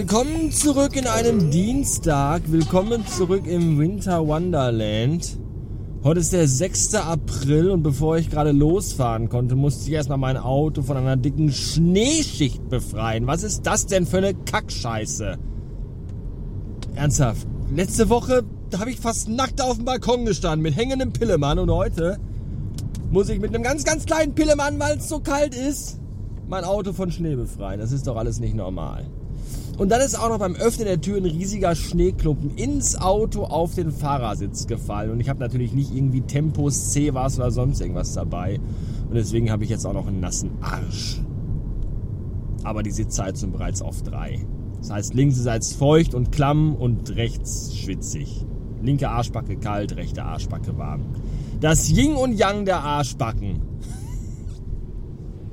Willkommen zurück in einem Dienstag. Willkommen zurück im Winter Wonderland. Heute ist der 6. April und bevor ich gerade losfahren konnte, musste ich erstmal mein Auto von einer dicken Schneeschicht befreien. Was ist das denn für eine Kackscheiße? Ernsthaft. Letzte Woche habe ich fast nackt auf dem Balkon gestanden mit hängendem Pillemann und heute muss ich mit einem ganz, ganz kleinen Pillemann, weil es so kalt ist, mein Auto von Schnee befreien. Das ist doch alles nicht normal. Und dann ist auch noch beim Öffnen der Tür ein riesiger Schneeklumpen ins Auto auf den Fahrersitz gefallen. Und ich habe natürlich nicht irgendwie Tempos, C was oder sonst irgendwas dabei. Und deswegen habe ich jetzt auch noch einen nassen Arsch. Aber die Sitzheizung bereits auf drei. Das heißt, links ist als feucht und klamm und rechts schwitzig. Linke Arschbacke kalt, rechte Arschbacke warm. Das Yin und Yang der Arschbacken.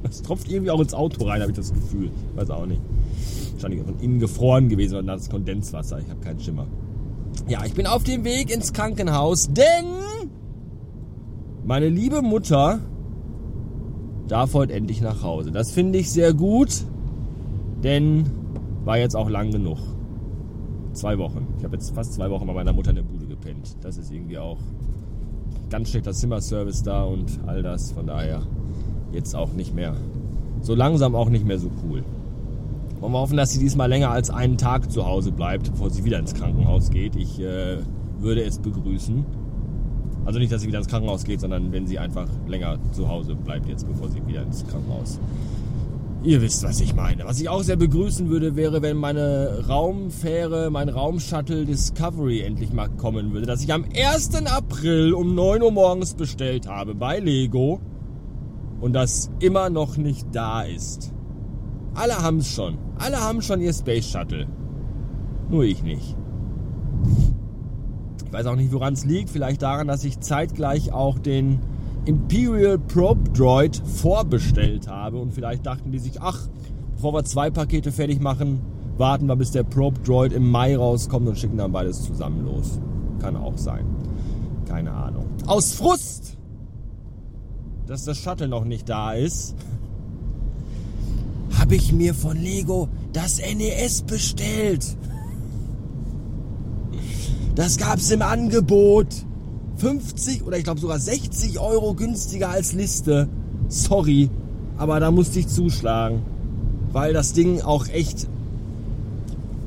Das tropft irgendwie auch ins Auto rein, habe ich das Gefühl. Weiß auch nicht. Wahrscheinlich von innen gefroren gewesen und das Kondenswasser. Ich habe keinen Schimmer. Ja, ich bin auf dem Weg ins Krankenhaus, denn meine liebe Mutter darf heute endlich nach Hause. Das finde ich sehr gut, denn war jetzt auch lang genug. Zwei Wochen. Ich habe jetzt fast zwei Wochen bei meiner Mutter in der Bude gepennt. Das ist irgendwie auch ganz schlechter Zimmerservice da und all das. Von daher jetzt auch nicht mehr. So langsam auch nicht mehr so cool. Wollen wir hoffen, dass sie diesmal länger als einen Tag zu Hause bleibt, bevor sie wieder ins Krankenhaus geht. Ich äh, würde es begrüßen. Also nicht, dass sie wieder ins Krankenhaus geht, sondern wenn sie einfach länger zu Hause bleibt jetzt, bevor sie wieder ins Krankenhaus. Ihr wisst, was ich meine. Was ich auch sehr begrüßen würde, wäre, wenn meine Raumfähre, mein Raumshuttle Discovery endlich mal kommen würde. Das ich am 1. April um 9 Uhr morgens bestellt habe bei Lego und das immer noch nicht da ist. Alle haben es schon. Alle haben schon ihr Space Shuttle. Nur ich nicht. Ich weiß auch nicht, woran es liegt. Vielleicht daran, dass ich zeitgleich auch den Imperial Probe Droid vorbestellt habe. Und vielleicht dachten die sich, ach, bevor wir zwei Pakete fertig machen, warten wir, bis der Probe Droid im Mai rauskommt und schicken dann beides zusammen los. Kann auch sein. Keine Ahnung. Aus Frust, dass das Shuttle noch nicht da ist, habe ich mir von Lego das NES bestellt. Das gab es im Angebot. 50 oder ich glaube sogar 60 Euro günstiger als Liste. Sorry, aber da musste ich zuschlagen. Weil das Ding auch echt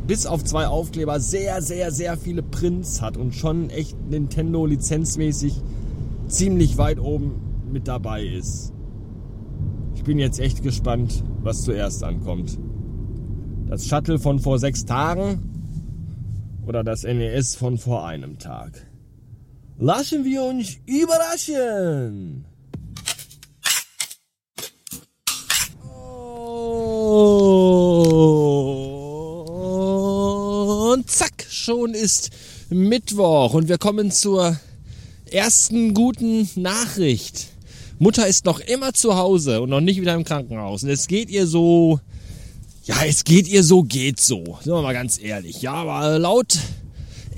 bis auf zwei Aufkleber sehr, sehr, sehr viele Prints hat und schon echt Nintendo lizenzmäßig ziemlich weit oben mit dabei ist. Ich bin jetzt echt gespannt, was zuerst ankommt. Das Shuttle von vor sechs Tagen oder das NES von vor einem Tag. Lassen wir uns überraschen. Und zack, schon ist Mittwoch und wir kommen zur ersten guten Nachricht. Mutter ist noch immer zu Hause und noch nicht wieder im Krankenhaus. Und es geht ihr so, ja, es geht ihr so, geht so. Sind wir mal ganz ehrlich. Ja, aber laut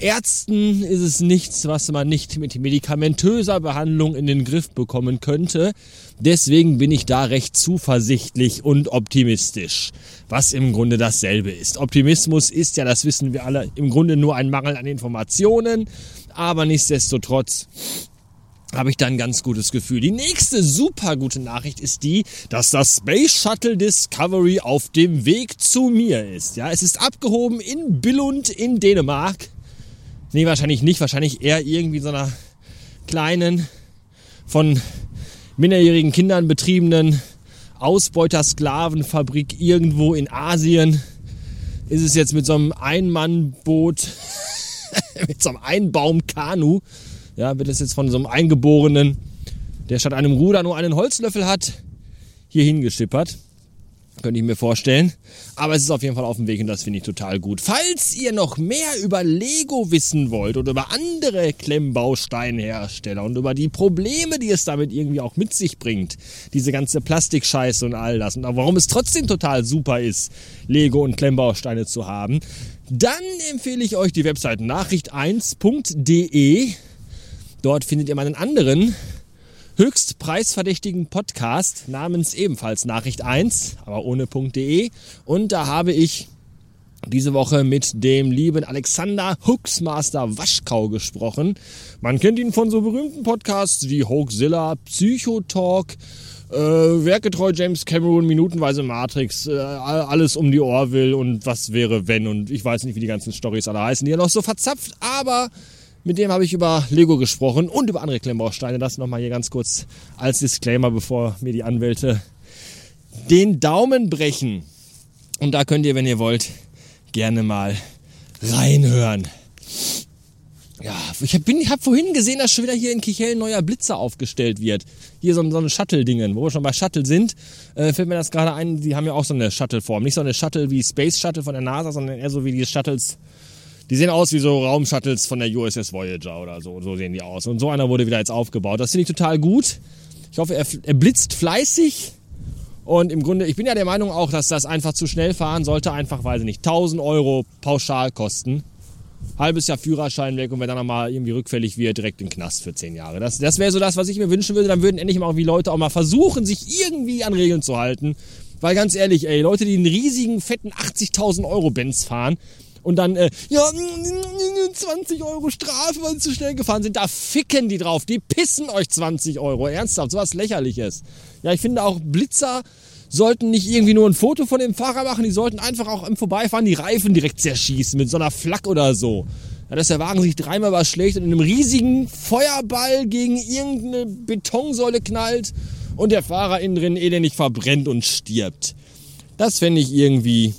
Ärzten ist es nichts, was man nicht mit medikamentöser Behandlung in den Griff bekommen könnte. Deswegen bin ich da recht zuversichtlich und optimistisch, was im Grunde dasselbe ist. Optimismus ist ja, das wissen wir alle, im Grunde nur ein Mangel an Informationen, aber nichtsdestotrotz habe ich da ein ganz gutes Gefühl. Die nächste super gute Nachricht ist die, dass das Space Shuttle Discovery auf dem Weg zu mir ist. Ja, es ist abgehoben in Billund in Dänemark Nee, wahrscheinlich nicht. Wahrscheinlich eher irgendwie so einer kleinen, von minderjährigen Kindern betriebenen Ausbeutersklavenfabrik irgendwo in Asien. Ist es jetzt mit so einem Einmannboot, mit so einem Einbaumkanu, ja, wird es jetzt von so einem Eingeborenen, der statt einem Ruder nur einen Holzlöffel hat, hier hingeschippert. Könnte ich mir vorstellen. Aber es ist auf jeden Fall auf dem Weg und das finde ich total gut. Falls ihr noch mehr über Lego wissen wollt oder über andere Klemmbausteinhersteller und über die Probleme, die es damit irgendwie auch mit sich bringt, diese ganze Plastikscheiße und all das und auch warum es trotzdem total super ist, Lego und Klemmbausteine zu haben, dann empfehle ich euch die Webseite nachricht1.de. Dort findet ihr meinen anderen höchst preisverdächtigen Podcast namens ebenfalls Nachricht 1, aber ohne .de. Und da habe ich diese Woche mit dem lieben Alexander Hooksmaster Waschkau gesprochen. Man kennt ihn von so berühmten Podcasts wie Hoaxilla, Psychotalk, äh, Werketreu James Cameron, Minutenweise Matrix, äh, alles um die Orville und was wäre wenn und ich weiß nicht, wie die ganzen Stories alle heißen, die er noch so verzapft, aber mit dem habe ich über Lego gesprochen und über andere Klemmbausteine. Das nochmal hier ganz kurz als Disclaimer, bevor mir die Anwälte den Daumen brechen. Und da könnt ihr, wenn ihr wollt, gerne mal reinhören. Ja, ich habe hab vorhin gesehen, dass schon wieder hier in Kichel ein neuer Blitzer aufgestellt wird. Hier so, so ein Shuttle-Dingen, wo wir schon bei Shuttle sind, äh, fällt mir das gerade ein, die haben ja auch so eine Shuttle-Form. Nicht so eine Shuttle wie Space Shuttle von der NASA, sondern eher so wie die Shuttles, die sehen aus wie so Raumshuttles von der USS Voyager oder so. So sehen die aus. Und so einer wurde wieder jetzt aufgebaut. Das finde ich total gut. Ich hoffe, er, er blitzt fleißig. Und im Grunde, ich bin ja der Meinung auch, dass das einfach zu schnell fahren sollte, einfach, weiß ich nicht, 1000 Euro pauschal kosten. Halbes Jahr Führerschein weg und wenn dann nochmal irgendwie rückfällig wird, direkt in den Knast für 10 Jahre. Das, das wäre so das, was ich mir wünschen würde. Dann würden endlich mal wie Leute auch mal versuchen, sich irgendwie an Regeln zu halten. Weil ganz ehrlich, ey, Leute, die einen riesigen, fetten 80.000 Euro Benz fahren, und dann, äh, ja, 20 Euro Strafe, weil sie zu schnell gefahren sind. Da ficken die drauf. Die pissen euch 20 Euro. Ernsthaft, sowas lächerliches. Ja, ich finde auch Blitzer sollten nicht irgendwie nur ein Foto von dem Fahrer machen, die sollten einfach auch im Vorbeifahren die Reifen direkt zerschießen mit so einer Flak oder so. Ja, dass der Wagen sich dreimal was schlägt und in einem riesigen Feuerball gegen irgendeine Betonsäule knallt und der Fahrer innen drin elendig verbrennt und stirbt. Das fände ich irgendwie,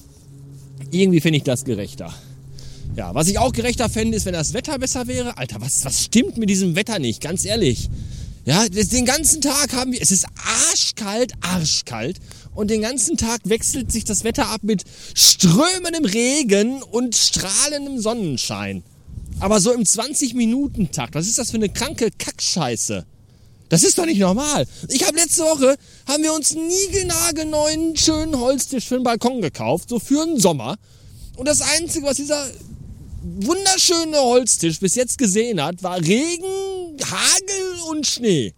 irgendwie finde ich das gerechter. Ja, was ich auch gerechter fände, ist, wenn das Wetter besser wäre. Alter, was, was stimmt mit diesem Wetter nicht? Ganz ehrlich. Ja, den ganzen Tag haben wir, es ist arschkalt, arschkalt. Und den ganzen Tag wechselt sich das Wetter ab mit strömendem Regen und strahlendem Sonnenschein. Aber so im 20-Minuten-Takt, was ist das für eine kranke Kackscheiße? Das ist doch nicht normal. Ich habe letzte Woche, haben wir uns einen niegelnagelneuen schönen Holztisch für den Balkon gekauft, so für den Sommer. Und das Einzige, was dieser wunderschöne Holztisch bis jetzt gesehen hat, war Regen, Hagel und Schnee.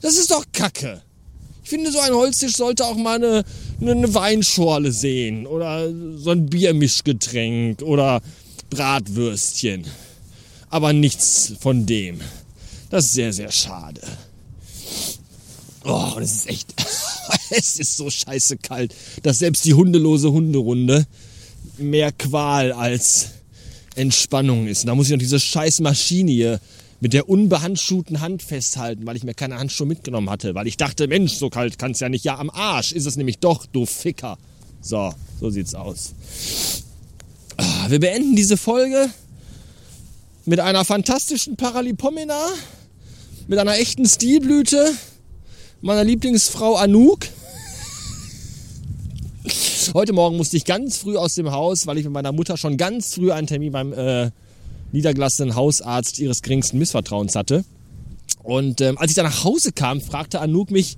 Das ist doch Kacke. Ich finde, so ein Holztisch sollte auch mal eine, eine Weinschorle sehen oder so ein Biermischgetränk oder Bratwürstchen. Aber nichts von dem. Das ist sehr, sehr schade. Oh, es ist echt, es ist so scheiße kalt, dass selbst die hundelose Hunderunde mehr Qual als Entspannung ist. Und da muss ich noch diese scheiß Maschine hier mit der unbehandschuhten Hand festhalten, weil ich mir keine Handschuhe mitgenommen hatte, weil ich dachte, Mensch, so kalt kann es ja nicht. Ja, am Arsch ist es nämlich doch, du Ficker. So, so sieht's aus. Ah, wir beenden diese Folge mit einer fantastischen Paralipomena, mit einer echten Stilblüte, meiner Lieblingsfrau Anouk. Heute Morgen musste ich ganz früh aus dem Haus, weil ich mit meiner Mutter schon ganz früh einen Termin beim äh, niedergelassenen Hausarzt ihres geringsten Missvertrauens hatte. Und ähm, als ich dann nach Hause kam, fragte Anouk mich,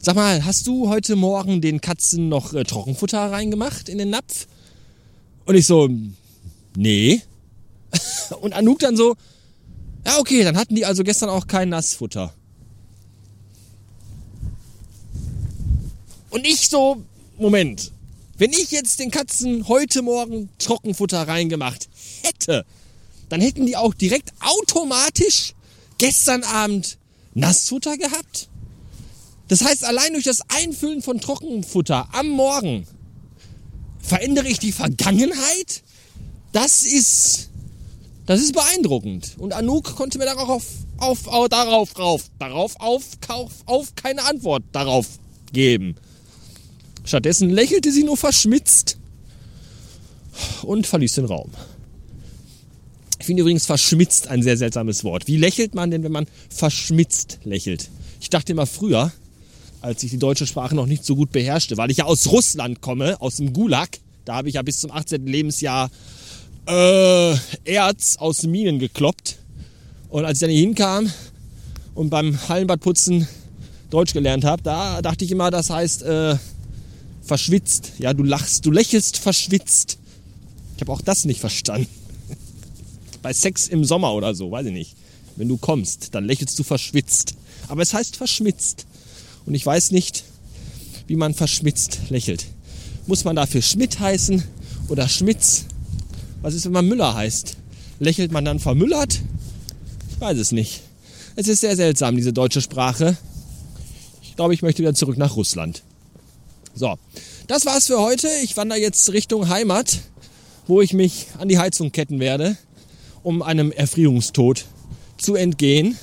sag mal, hast du heute Morgen den Katzen noch äh, Trockenfutter reingemacht in den Napf? Und ich so, nee. Und Anouk dann so, ja okay, dann hatten die also gestern auch kein Nassfutter. Und ich so, Moment, wenn ich jetzt den Katzen heute Morgen Trockenfutter reingemacht hätte, dann hätten die auch direkt automatisch gestern Abend Nassfutter gehabt. Das heißt, allein durch das Einfüllen von Trockenfutter am Morgen verändere ich die Vergangenheit. Das ist, das ist beeindruckend. Und Anouk konnte mir darauf, auf, auf, darauf, rauf, darauf, auf, auf, auf keine Antwort darauf geben. Stattdessen lächelte sie nur verschmitzt und verließ den Raum. Ich finde übrigens verschmitzt ein sehr seltsames Wort. Wie lächelt man denn, wenn man verschmitzt lächelt? Ich dachte immer früher, als ich die deutsche Sprache noch nicht so gut beherrschte, weil ich ja aus Russland komme, aus dem Gulag, da habe ich ja bis zum 18. Lebensjahr äh, Erz aus Minen gekloppt. Und als ich dann hier hinkam und beim Hallenbadputzen Deutsch gelernt habe, da dachte ich immer, das heißt äh, verschwitzt. Ja, du lachst, du lächelst verschwitzt. Ich habe auch das nicht verstanden bei Sex im Sommer oder so, weiß ich nicht. Wenn du kommst, dann lächelst du verschwitzt. Aber es heißt verschmitzt. Und ich weiß nicht, wie man verschmitzt lächelt. Muss man dafür Schmidt heißen Oder Schmitz. Was ist, wenn man Müller heißt? Lächelt man dann vermüllert? Ich weiß es nicht. Es ist sehr seltsam, diese deutsche Sprache. Ich glaube, ich möchte wieder zurück nach Russland. So, das war's für heute. Ich wandere jetzt Richtung Heimat, wo ich mich an die Heizung ketten werde, um einem Erfrierungstod zu entgehen.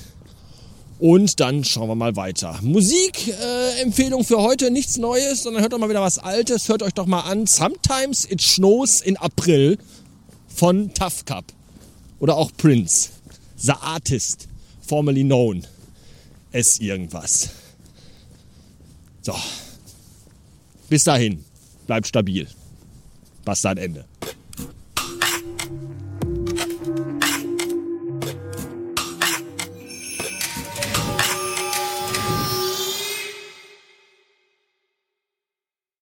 Und dann schauen wir mal weiter. Musikempfehlung äh, für heute, nichts Neues, sondern hört doch mal wieder was Altes. Hört euch doch mal an. Sometimes it snows in April von Tough Cup. Oder auch Prince. The Artist, formerly known as irgendwas. So. Bis dahin. Bleibt stabil. Bastard Ende.